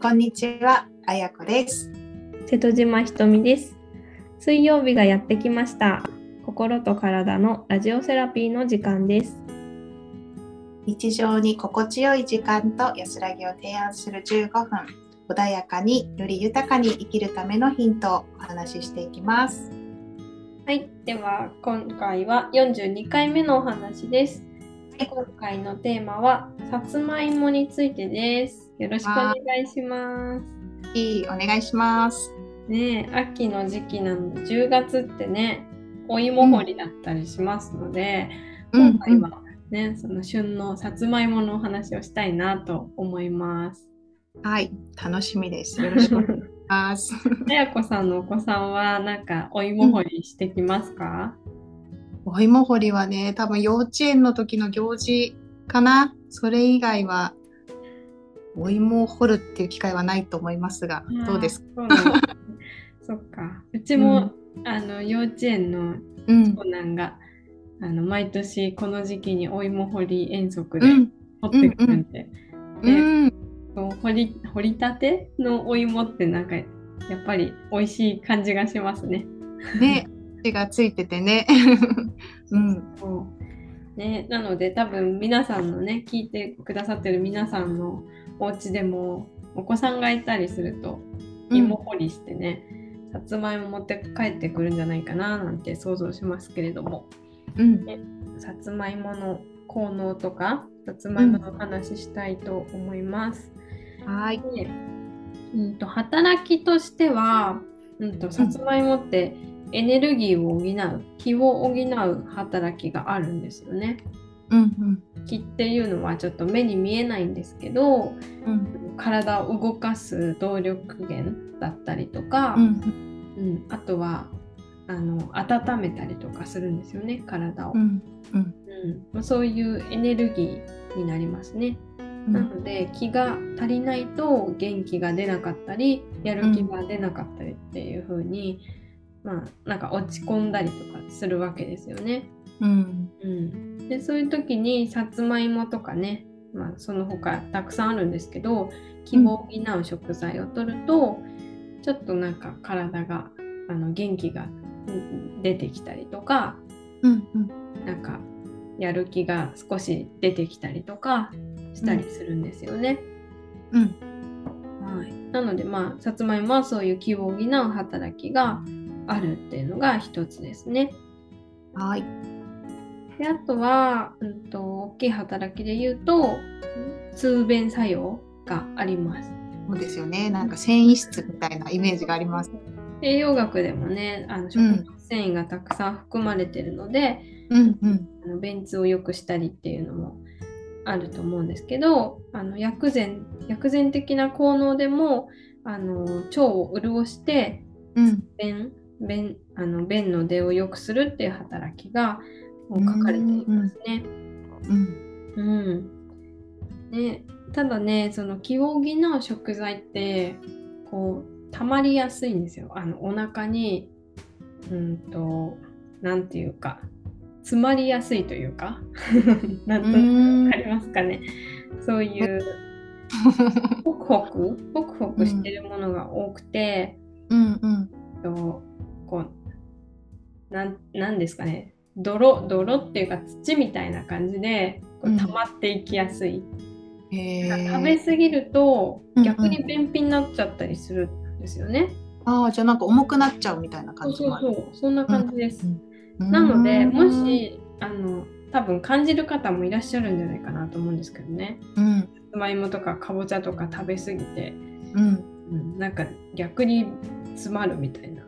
こんにちは、あやこです。瀬戸島ひとみです。水曜日がやってきました。心と体のラジオセラピーの時間です。日常に心地よい時間と安らぎを提案する15分、穏やかにより豊かに生きるためのヒントをお話ししていきます。はい、では今回は42回目のお話です。はい今回のテーマはさつまいもについてです。よろしくお願いします。いい、お願いします。ねえ秋の時期なので10月ってねお芋掘りだったりしますので、今回はね、その旬のさつまいものお話をしたいなと思います。はい、楽しみです。よろしくお願いします。あやこさんのお子さんはなんかお芋掘りしてきますか、お芋掘りはね、多分幼稚園の時の行事かな。それ以外はお芋を掘るっていう機会はないと思いますが、どうですか？そっか。うちも、あの幼稚園のうん、長男が、あの毎年この時期にお芋掘り遠足でうん、掘ってくるんで、うん、こう掘り掘りたてのお芋ってなんかやっぱり美味しい感じがしますね。ね、手がついててね。うん、ね、なので多分皆さんのね聞いてくださってる皆さんのお家でもお子さんがいたりすると芋掘りしてね、さつまいも持って帰ってくるんじゃないかななんて想像しますけれども。うん、さつまいもの効能とかさつまいもの話したいと思います。はい、でうん、と働きとしては、うん、とさつまいもってエネルギーを補う気を補う働きがあるんですよね。うん、うん、気っていうのはちょっと目に見えないんですけどうん、体を動かす動力源だったりとか、うん、うん。あとはあの温めたりとかするんですよね体を、うん、うん、うん。まあそういうエネルギーになりますね。なので気が足りないと元気が出なかったりやる気が出なかったりっていう風に、まあなんか落ち込んだりとかするわけですよね。うん、うん、でそういう時にさつまいもとかね、まあ、その他たくさんあるんですけど希望を補う食材を取ると、ちょっとなんか体があの元気がうん出てきたりとかうん、うん、なんかやる気が少し出てきたりとかしたりするんですよね。うん、はい、なのでまあさつまいもはそういう気を補う働きがあるっていうのが一つですね。はい、であとは、うん、と大きい働きで言うと通便作用があります。そうですよね。なんか繊維質みたいなイメージがあります。栄養学でもねあの食物繊維がたくさん含まれてるので、うん、うん、あの便通を良くしたりっていうのもあると思うんですけどあの薬膳薬膳的な効能でもあの腸を潤してうん、便便あの便の出を良くするっていう働きが書かれていますね。うん、うんね、ただねその気を補う食材ってこう溜まりやすいんですよ。あのお腹にうんとなんていうか詰まりやすいというか なんとなくわかりますかね。そういうホクホクホクホクしてるものが多くて、うん、うん、とこうなんなんですかね泥泥っていうか土みたいな感じでこううん溜まっていきやすい、へ食べえ。過ぎるとうんうん逆に便秘になっちゃったりするんですよね。ああ、じゃあなんか重くなっちゃうみたいな感じ。そうそうそんな感じです。うんなのでも、しあの多分感じる方もいらっしゃるんじゃないかなと思うんですけどね。うん、さつまいもとかかぼちゃとか食べ過ぎて、うん、うん、なんか逆に詰まるみたいな。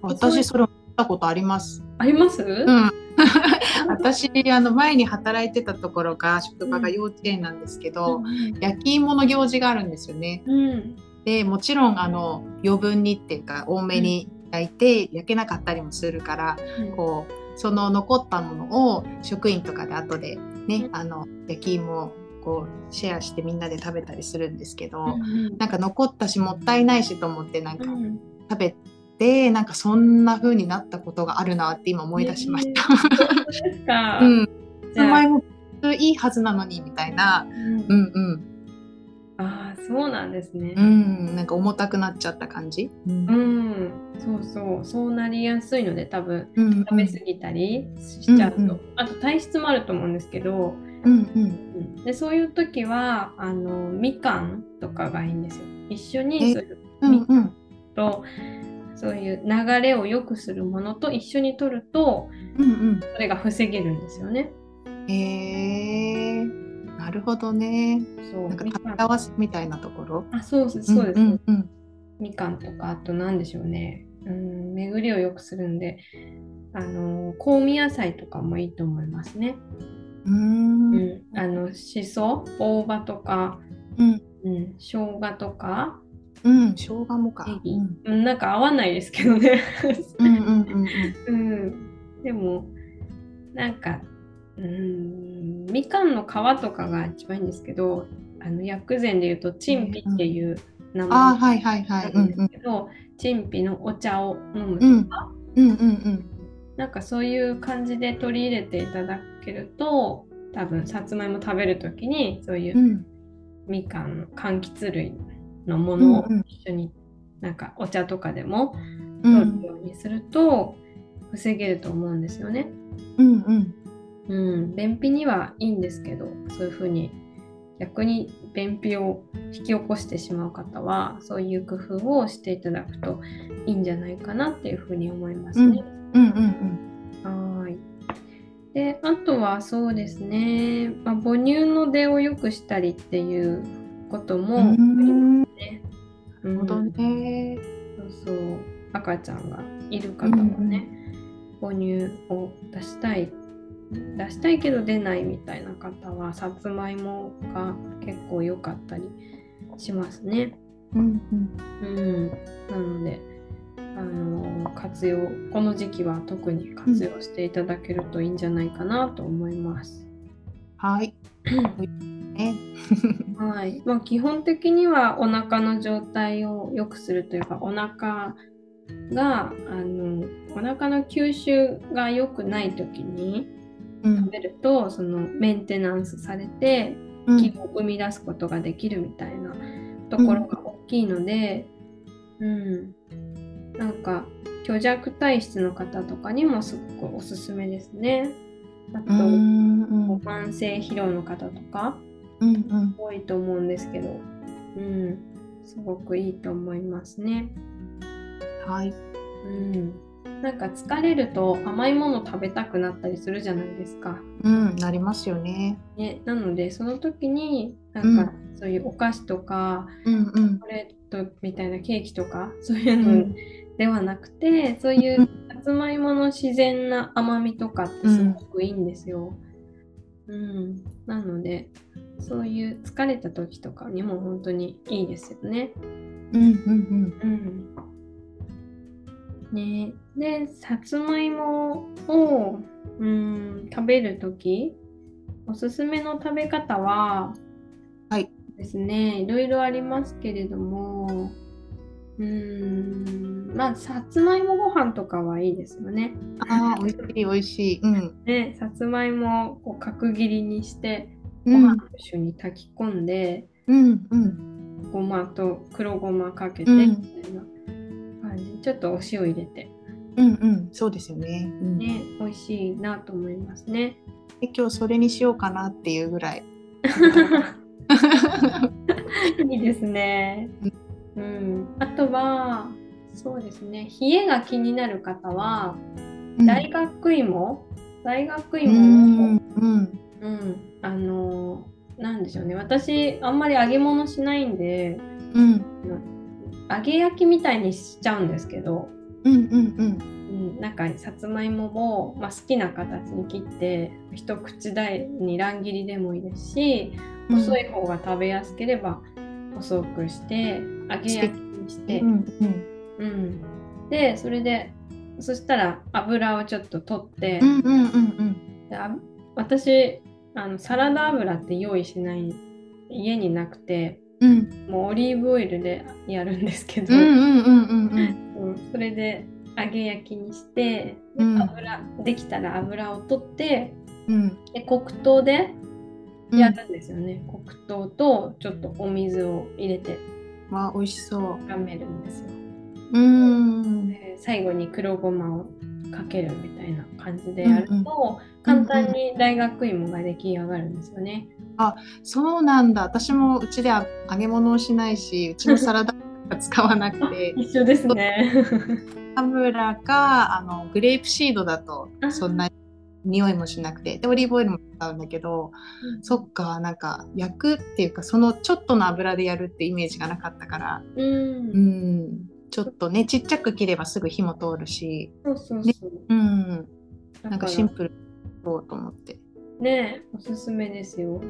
私それ思ったことあります。あります？うん。私あの前に働いてたところが職場が幼稚園なんですけど、焼き芋の行事があるんですよね。うんでもちろんあの余分にっていうか多めに焼いて焼けなかったりもするから、うんこうその残ったものを職員とかで後でねあの焼き芋をこうシェアしてみんなで食べたりするんですけど、うんなんか残ったしもったいないしと思ってなんかうん食べて、なんかそんな風になったことがあるなって今思い出しました。そうん、前もいいはずなのにみたいな。うん。うんうん。ああ、そうなんですね。うん、なんか重たくなっちゃった感じ。うん。うん、そうそう、そうなりやすいので、多分うん食べ過ぎたりしちゃうと、うんうん。あと体質もあると思うんですけど、うんうん。うん。でそういう時はあのみかんとかがいいんですよ。一緒にうんうんとそういう流れを良くするものと一緒に取るとうんそれが防げるんですよね。うん。へえなるほどね。そうなんか食べ合わせみたいなところ？あそうですそうです、んうんみかんとかあと何でしょうね、うん、巡りを良くするんであの香味野菜とかもいいと思いますね。うん。ううんん、あのしそ大葉とか、うんうん、生姜とかうん。生姜もか。うん。うん、なんか合わないですけどね。うんうんうんうん、でもなんかうんみかんの皮とかが一番いいんですけどあの薬膳でいうとチンピっていう名前はいはいはい。なんですけど、チンピのお茶を飲むとうん。か、うんうんうん。なんかそういう感じで取り入れていただけると多分さつまいも食べる時にそういううん。みかんの柑橘類のものをうんうん。一緒になんかお茶とかでもう取るんようにすると防げると思うんですよね。うんうん。うん、便秘にはいいんですけどそういうふうに逆に便秘を引き起こしてしまう方はそういう工夫をしていただくといいんじゃないかなっていうふうに思いますね。うん。うんはーい。であとはそうですね、まあ、母乳の出を良くしたりっていうこともありうん。ますね。なるほどね。そうそう赤ちゃんがいる方はね、母乳を出したい出したいけど出ないみたいな方はさつまいもが結構良かったりしますね。うんうんうん、なのであの活用この時期は特に活用していただけるといいんじゃないかなと思います。はい。ね。はい。まあ、基本的にはお腹の状態を良くするというかお腹があのお腹の吸収が良くない時にうん。食べるとそのメンテナンスされてうん。気を生み出すことができるみたいなところが大きいので、うん。なんか虚弱体質の方とかにもすごくおすすめですね。あと、うんうん慢性疲労の方とかうんうん多いと思うんですけど、うん、すごくいいと思いますね。はい。うん、なんか疲れると甘いもの食べたくなったりするじゃないですか。うんなりますよね。ね、なのでその時になんかそういうお菓子とか、うんうんチョコレートみたいなケーキとかそういうのではなくて、そういうさつまいもの自然な甘みとかってすごくいいんですよ。うん、なのでそういう疲れた時とかにも本当にいいですよね。うんうん。うん。ね、でさつまいもを、うん、食べる時おすすめの食べ方は、はい。ですね。いろいろありますけれどもうんまあさつまいもご飯とかはいいですよね。うん。ああ美味しい美味しい。うんねさつまいもをこう角切りにしてうんご飯と一緒に炊き込んで、うんうんごまと黒ごまかけてうんみたいな感じ、ちょっとお塩入れてうんうんそうですよね。うんね美味しいなと思いますね。で今日それにしようかなっていうぐらい。いいですね。うん、あとはそうですね。冷えが気になる方は大学芋、大学う芋を、んうん。うん、あのなんでしょうね。私あんまり揚げ物しないんでうん。揚げ焼きみたいにしちゃうんですけど、うんうんうん、なんかさつまいもを、まあ、好きな形に切って一口大に乱切りでもいいですし、うん。細い方が食べやすければ細くして揚げ焼きにして、うんうんうん、でそれでそしたら油をちょっと取って、うんうんうんであ私あのサラダ油って用意しない家になくてうん。もうオリーブオイルでやるんですけど、うんうんうんうんうん。うん。それで揚げ焼きにして、でうん。油できたら油を取ってうん。で黒糖でうん。やるんですよね、黒糖とちょっとお水を入れてわあ美味しそう。炒めるんですよ。うーん。で最後に黒ごまをかけるみたいな感じでやると、うんうん簡単に大学芋が出来上がるんですよね。そうなんだ。私もうちでは揚げ物をしないし、うちのサラダは使わなくて、一緒ですね。油かあのグレープシードだとあそんな匂いもしなくて、でオリーブオイルも使うんだけど、そっかなんか焼くっていうかそのちょっとの油でやるってイメージがなかったから、うん、うん、ちょっとねちっちゃく切ればすぐ火も通るし、そうそうそう。うん、だなんかシンプルそうと思って。ねおすすめですよ。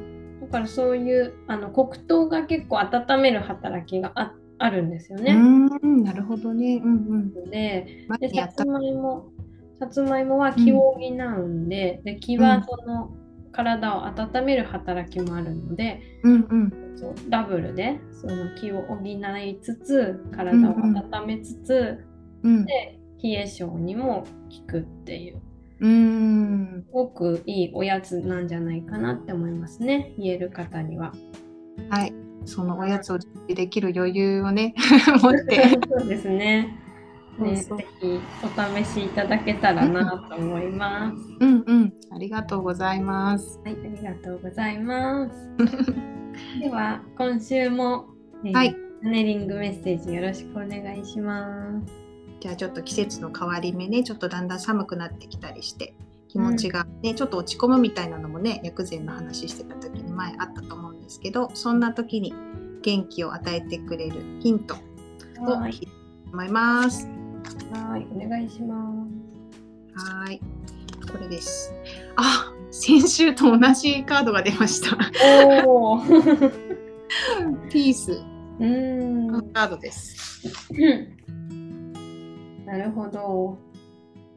だからそういうあの黒糖が結構温める働きがああるんですようね。ん、なるほどね。うんうん。で前でさつ。まいもさつまいもは気を補うんで,、で気はその体を温める働きもあるので、うんうん。そうダブルでその気を補いつつ体を温めつつ、うん。で冷え性にも効くっていううん。すごくいいおやつなんじゃないかなって思いますね冷える方には。はい。そのおやつを準備できる余裕をね 持って。そうですね。ねぜひお試しいただけたらなと思います。うんうん。ありがとうございます。はい、ありがとうございます。では、今週も、えーはいネリングメッセージよろしくお願いします。じゃあちょっと季節の変わり目ね、ちょっとだんだん寒くなってきたりして、気持ちがね、ちょっと落ち込むみたいなのもね、薬膳の話してた時に前あったと思うんですけど、そんな時に元気を与えてくれるヒントをはい聞いて思います。はい、お願いしまはい。これです。あ、先週と同じカードが出ました。す。おお。ピースうーん。のカードです。なるほど。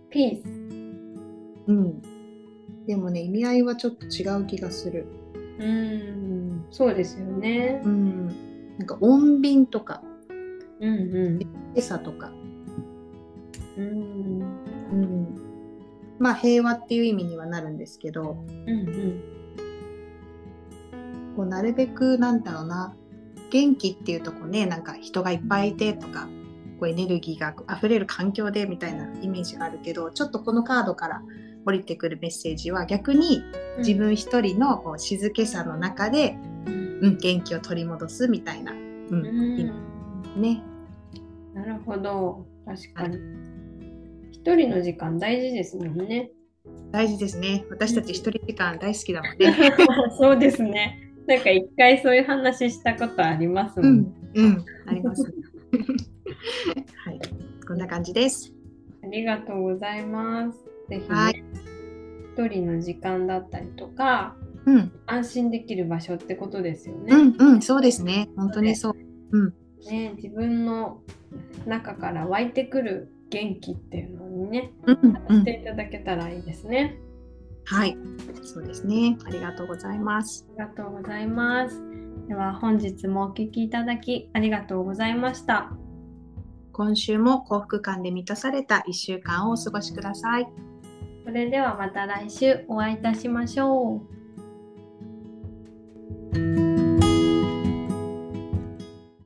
ピース。うん。でもね、意味合いはちょっと違う気がする。うーん。そうですよねう。ん。なんか穏便とか、うんうん。今朝とか、うんうん。まあ平和っていう意味にはなるんですけど、うんうん。こうなるべくなんだろうな、元気っていうとこね、なんか人がいっぱいいてとか、こうエネルギーが溢れる環境でみたいなイメージがあるけど、ちょっとこのカードから降りてくるメッセージは逆に自分一人のこう静けさの中で、うんうん、元気を取り戻すみたいな、う、うん意味ね。なるほど。確かに。一人の時間大事ですもんね。大事ですね。私たち一人時間大好きだもんね。そうですね。なんか一回そういう話したことありますも。うんん、うん、あります、ね。はい、こんな感じです。ありがとうございます。ぜひね、はい一人の時間だったりとか、うん、安心できる場所ってことですよね。うん、うん、そうですね。本当にそう。ね自分の中から湧いてくる元気っていうのにね、うん、うんして、いただけたらいいですね。はい、そうですね。ありがとうございます。ありがとうございます。では本日もお聞きいただきありがとうございました。今週も幸福感で満たされた1週間をお過ごしください。それではまた来週お会いいたしましょう。